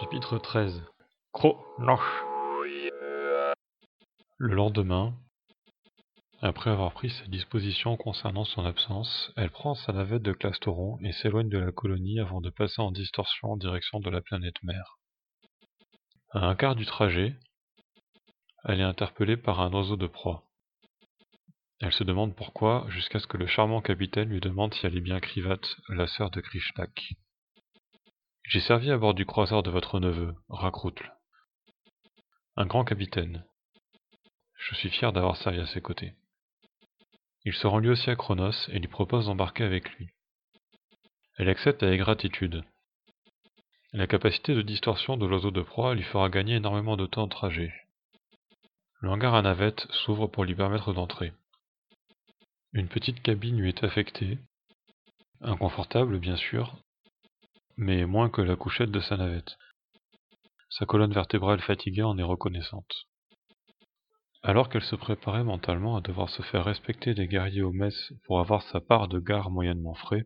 Chapitre 13 Cro-Noche Le lendemain, après avoir pris ses dispositions concernant son absence, elle prend sa navette de Clastoron et s'éloigne de la colonie avant de passer en distorsion en direction de la planète mère. À un quart du trajet, elle est interpellée par un oiseau de proie. Elle se demande pourquoi, jusqu'à ce que le charmant capitaine lui demande si elle est bien Krivat, la sœur de Krishnak. J'ai servi à bord du croiseur de votre neveu, Rakroutl. Un grand capitaine. Je suis fier d'avoir servi à ses côtés. Il se rend lui aussi à Chronos et lui propose d'embarquer avec lui. Elle accepte avec gratitude. La capacité de distorsion de l'oiseau de proie lui fera gagner énormément de temps de trajet. Le hangar à navette s'ouvre pour lui permettre d'entrer. Une petite cabine lui est affectée, inconfortable bien sûr, mais moins que la couchette de sa navette. Sa colonne vertébrale fatiguée en est reconnaissante. Alors qu'elle se préparait mentalement à devoir se faire respecter des guerriers au mess pour avoir sa part de gare moyennement frais,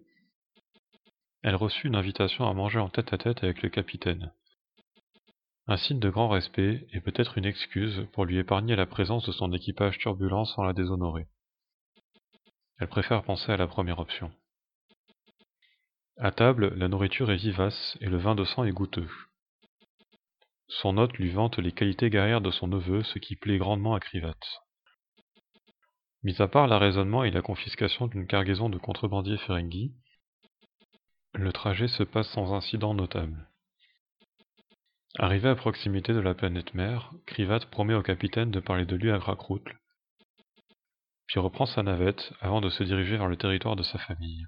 elle reçut une invitation à manger en tête-à-tête avec le capitaine. Un signe de grand respect et peut-être une excuse pour lui épargner la présence de son équipage turbulent sans la déshonorer. Elle préfère penser à la première option. À table, la nourriture est vivace et le vin de sang est goûteux. Son hôte lui vante les qualités guerrières de son neveu, ce qui plaît grandement à Krivat. Mis à part l'arraisonnement et la confiscation d'une cargaison de contrebandiers Ferengi, le trajet se passe sans incident notable. Arrivé à proximité de la planète mère, Krivat promet au capitaine de parler de lui à Grakroutl, puis reprend sa navette avant de se diriger vers le territoire de sa famille.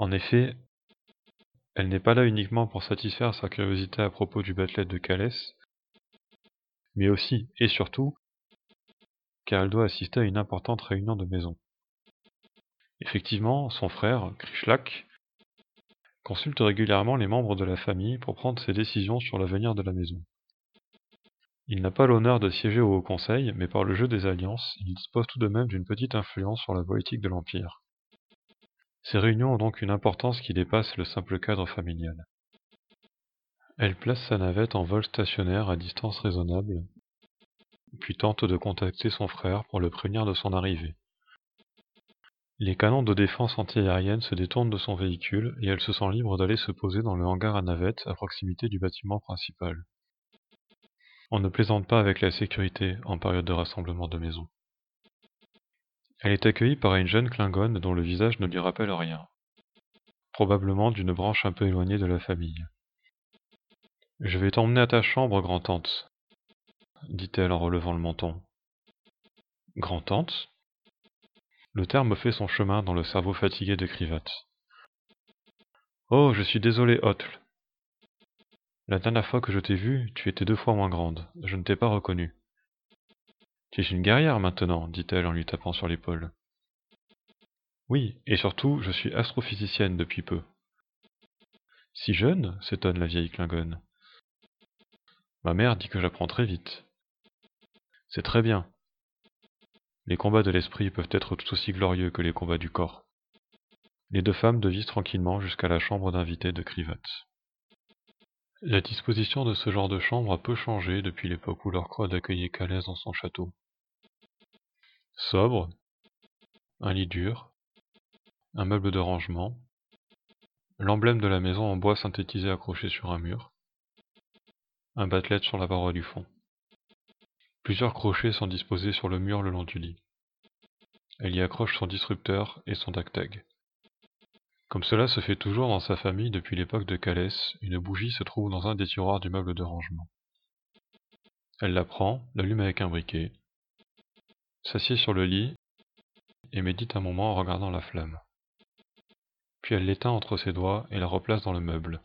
En effet, elle n'est pas là uniquement pour satisfaire sa curiosité à propos du battelet de Calès, mais aussi, et surtout, car elle doit assister à une importante réunion de maison. Effectivement, son frère, Krishlak, consulte régulièrement les membres de la famille pour prendre ses décisions sur l'avenir de la maison. Il n'a pas l'honneur de siéger au Haut Conseil, mais par le jeu des alliances, il dispose tout de même d'une petite influence sur la politique de l'Empire. Ces réunions ont donc une importance qui dépasse le simple cadre familial. Elle place sa navette en vol stationnaire à distance raisonnable, puis tente de contacter son frère pour le prévenir de son arrivée. Les canons de défense antiaérienne se détournent de son véhicule et elle se sent libre d'aller se poser dans le hangar à navette à proximité du bâtiment principal. On ne plaisante pas avec la sécurité en période de rassemblement de maisons. Elle est accueillie par une jeune Klingone dont le visage ne lui rappelle rien, probablement d'une branche un peu éloignée de la famille. Je vais t'emmener à ta chambre, grand-tante, dit-elle en relevant le menton. Grand-tante? Le terme fait son chemin dans le cerveau fatigué de Krivat. Oh, je suis désolé, Hotle. La dernière fois que je t'ai vue, tu étais deux fois moins grande. Je ne t'ai pas reconnue. Tu es une guerrière maintenant, dit-elle en lui tapant sur l'épaule. Oui, et surtout, je suis astrophysicienne depuis peu. Si jeune s'étonne la vieille Klingone. Ma mère dit que j'apprends très vite. C'est très bien. Les combats de l'esprit peuvent être tout aussi glorieux que les combats du corps. Les deux femmes devisent tranquillement jusqu'à la chambre d'invité de Krivat. La disposition de ce genre de chambre a peu changé depuis l'époque où leur croix accueillait Calès dans son château. Sobre, un lit dur, un meuble de rangement, l'emblème de la maison en bois synthétisé accroché sur un mur, un batelette sur la paroi du fond. Plusieurs crochets sont disposés sur le mur le long du lit. Elle y accroche son disrupteur et son tag-tag. Comme cela se fait toujours dans sa famille depuis l'époque de Calès, une bougie se trouve dans un des tiroirs du meuble de rangement. Elle la prend, l'allume avec un briquet, s'assied sur le lit et médite un moment en regardant la flamme. Puis elle l'éteint entre ses doigts et la replace dans le meuble.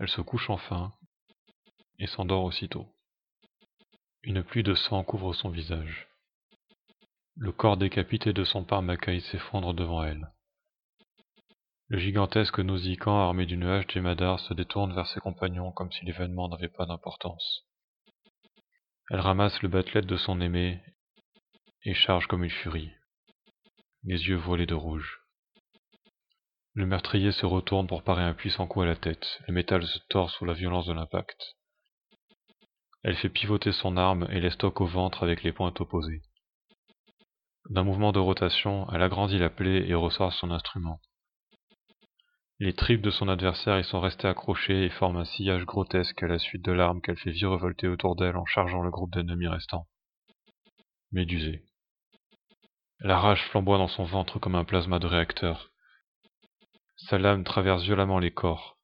Elle se couche enfin et s'endort aussitôt. Une pluie de sang couvre son visage. Le corps décapité de son parmacaille s'effondre devant elle. Le gigantesque Nausicaa armé d'une hache d'Emadar se détourne vers ses compagnons comme si l'événement n'avait pas d'importance. Elle ramasse le batelette de son aimé et charge comme une furie, les yeux voilés de rouge. Le meurtrier se retourne pour parer un puissant coup à la tête. Le métal se tord sous la violence de l'impact. Elle fait pivoter son arme et laisse toque au ventre avec les pointes opposées. D'un mouvement de rotation, elle agrandit la plaie et ressort son instrument. Les tripes de son adversaire y sont restées accrochées et forment un sillage grotesque à la suite de l'arme qu'elle fait virevolter autour d'elle en chargeant le groupe d'ennemis restants. Médusée. La rage flamboie dans son ventre comme un plasma de réacteur. Sa lame traverse violemment les corps.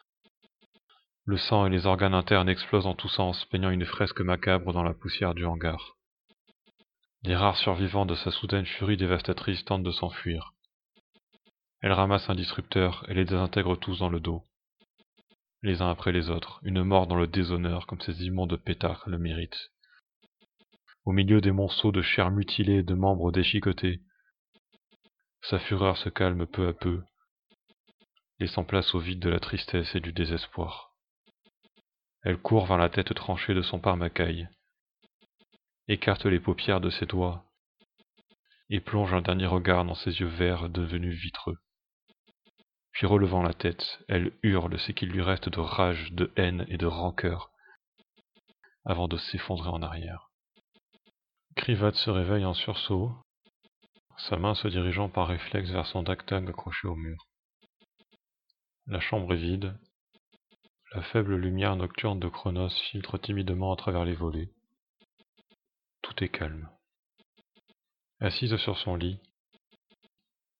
Le sang et les organes internes explosent en tous sens, peignant une fresque macabre dans la poussière du hangar. Les rares survivants de sa soudaine furie dévastatrice tentent de s'enfuir. Elle ramasse un disrupteur et les désintègre tous dans le dos. Les uns après les autres, une mort dans le déshonneur comme ces immondes pétards le méritent. Au milieu des monceaux de chair mutilée et de membres déchiquetés, sa fureur se calme peu à peu, laissant place au vide de la tristesse et du désespoir. Elle court vers la tête tranchée de son parmacaille, écarte les paupières de ses doigts, et plonge un dernier regard dans ses yeux verts devenus vitreux. Puis relevant la tête, elle hurle ce qu'il lui reste de rage, de haine et de rancœur, avant de s'effondrer en arrière. Krivat se réveille en sursaut, sa main se dirigeant par réflexe vers son dactag accroché au mur. La chambre est vide. La faible lumière nocturne de Chronos filtre timidement à travers les volets. Tout est calme. Assise sur son lit,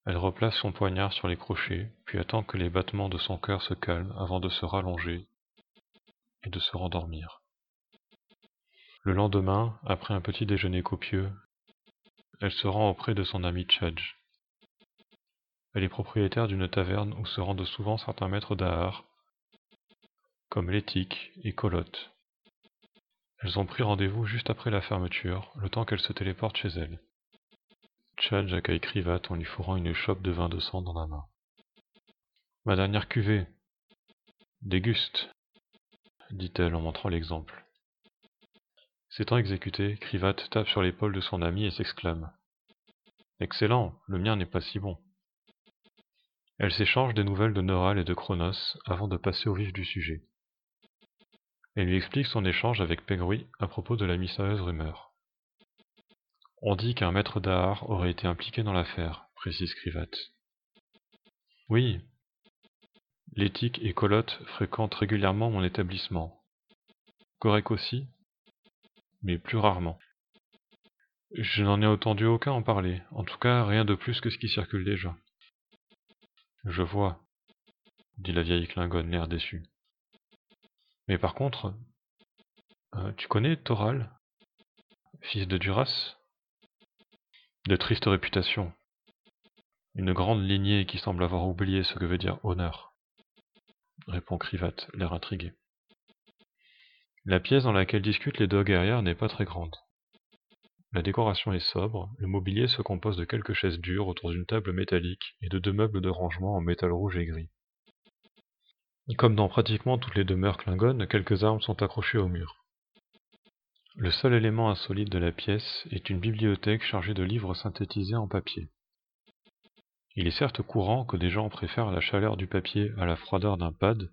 elle replace son poignard sur les crochets, puis attend que les battements de son cœur se calment avant de se rallonger et de se rendormir. Le lendemain, après un petit déjeuner copieux, elle se rend auprès de son ami Tchadj. Elle est propriétaire d'une taverne où se rendent souvent certains maîtres d'art, comme Létique et Colotte. Elles ont pris rendez-vous juste après la fermeture, le temps qu'elle se téléporte chez elle. Chad accueille Krivat en lui fourrant une chope de vin de sang dans la main. Ma dernière cuvée. Déguste, dit-elle en montrant l'exemple. S'étant exécuté, Krivat tape sur l'épaule de son ami et s'exclame. Excellent, le mien n'est pas si bon. Elle s'échange des nouvelles de Noral et de Chronos avant de passer au vif du sujet. Elle lui explique son échange avec Pegruy à propos de la mystérieuse rumeur. On dit qu'un maître d'art aurait été impliqué dans l'affaire, précise Krivat. Oui. L'éthique et Colotte fréquentent régulièrement mon établissement. Correct aussi, mais plus rarement. Je n'en ai entendu aucun en parler, en tout cas rien de plus que ce qui circule déjà. Je vois, dit la vieille Klingonne, l'air déçu. Mais par contre, euh, tu connais Thoral, fils de Duras? De triste réputation. Une grande lignée qui semble avoir oublié ce que veut dire honneur, répond Krivat, l'air intrigué. La pièce dans laquelle discutent les deux guerrières n'est pas très grande. La décoration est sobre, le mobilier se compose de quelques chaises dures autour d'une table métallique et de deux meubles de rangement en métal rouge et gris. Comme dans pratiquement toutes les demeures klingones, quelques armes sont accrochées au mur. Le seul élément insolite de la pièce est une bibliothèque chargée de livres synthétisés en papier. Il est certes courant que des gens préfèrent la chaleur du papier à la froideur d'un pad,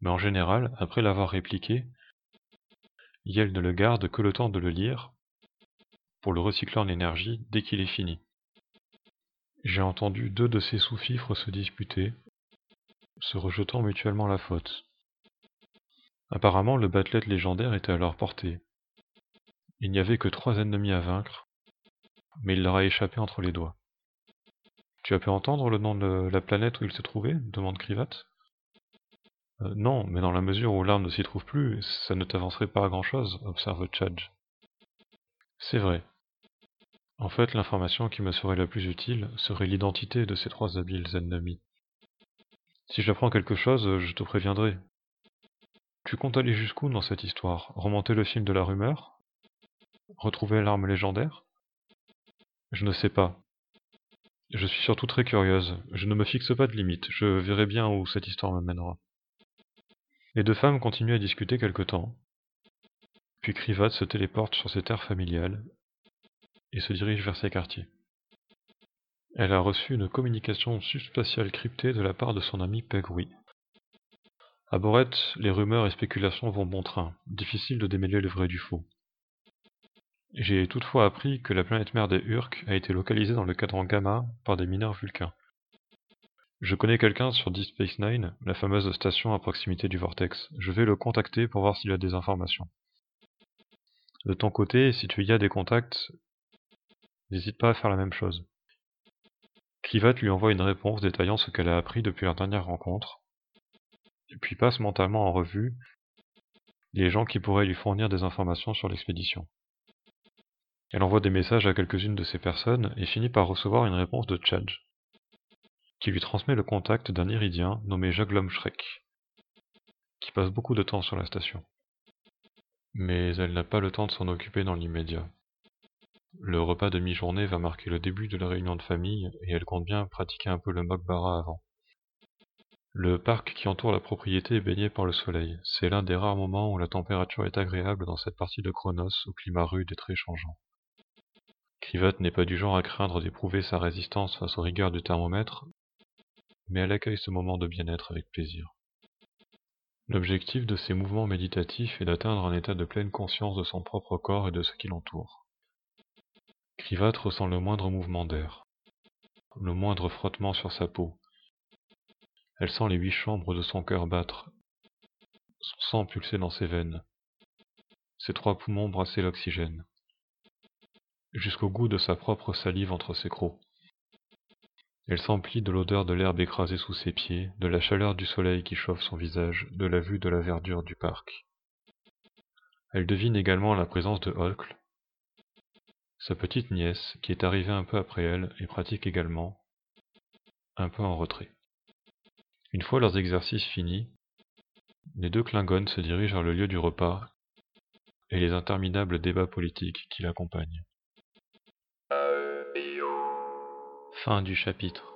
mais en général, après l'avoir répliqué, Yel ne le garde que le temps de le lire, pour le recycler en énergie dès qu'il est fini. J'ai entendu deux de ces sous-fifres se disputer, se rejetant mutuellement la faute. Apparemment, le battelette légendaire était à leur portée. Il n'y avait que trois ennemis à vaincre, mais il leur a échappé entre les doigts. Tu as pu entendre le nom de la planète où il se trouvait? demande Krivat. Euh, non, mais dans la mesure où l'arme ne s'y trouve plus, ça ne t'avancerait pas à grand chose, observe Chadj. C'est vrai. En fait, l'information qui me serait la plus utile serait l'identité de ces trois habiles ennemis. Si j'apprends quelque chose, je te préviendrai. Tu comptes aller jusqu'où dans cette histoire? Remonter le film de la rumeur? Retrouver l'arme légendaire? Je ne sais pas. Je suis surtout très curieuse. Je ne me fixe pas de limite. Je verrai bien où cette histoire me mènera. Les deux femmes continuent à discuter quelque temps. Puis Krivat se téléporte sur ses terres familiales et se dirige vers ses quartiers. Elle a reçu une communication subspatiale cryptée de la part de son ami Pegui. À Borette, les rumeurs et spéculations vont bon train, difficile de démêler le vrai du faux. J'ai toutefois appris que la planète mère des Urk a été localisée dans le cadran Gamma par des mineurs vulcains. Je connais quelqu'un sur Deep Space Nine, la fameuse station à proximité du vortex. Je vais le contacter pour voir s'il a des informations. De ton côté, si tu y as des contacts, n'hésite pas à faire la même chose. Clivat lui envoie une réponse détaillant ce qu'elle a appris depuis leur dernière rencontre, puis passe mentalement en revue les gens qui pourraient lui fournir des informations sur l'expédition. Elle envoie des messages à quelques-unes de ces personnes et finit par recevoir une réponse de Chadj, qui lui transmet le contact d'un Iridien nommé Jaglom Shrek, qui passe beaucoup de temps sur la station. Mais elle n'a pas le temps de s'en occuper dans l'immédiat. Le repas de mi-journée va marquer le début de la réunion de famille et elle compte bien pratiquer un peu le Mokbara avant. Le parc qui entoure la propriété est baigné par le soleil. C'est l'un des rares moments où la température est agréable dans cette partie de Chronos au climat rude et très changeant. Krivat n'est pas du genre à craindre d'éprouver sa résistance face aux rigueurs du thermomètre, mais elle accueille ce moment de bien-être avec plaisir. L'objectif de ces mouvements méditatifs est d'atteindre un état de pleine conscience de son propre corps et de ce qui l'entoure. Krivat ressent le moindre mouvement d'air, le moindre frottement sur sa peau. Elle sent les huit chambres de son cœur battre, son sang pulser dans ses veines, ses trois poumons brasser l'oxygène, jusqu'au goût de sa propre salive entre ses crocs. Elle s'emplit de l'odeur de l'herbe écrasée sous ses pieds, de la chaleur du soleil qui chauffe son visage, de la vue de la verdure du parc. Elle devine également la présence de Holk, sa petite nièce, qui est arrivée un peu après elle et pratique également, un peu en retrait. Une fois leurs exercices finis, les deux Klingons se dirigent vers le lieu du repas et les interminables débats politiques qui l'accompagnent. Fin du chapitre.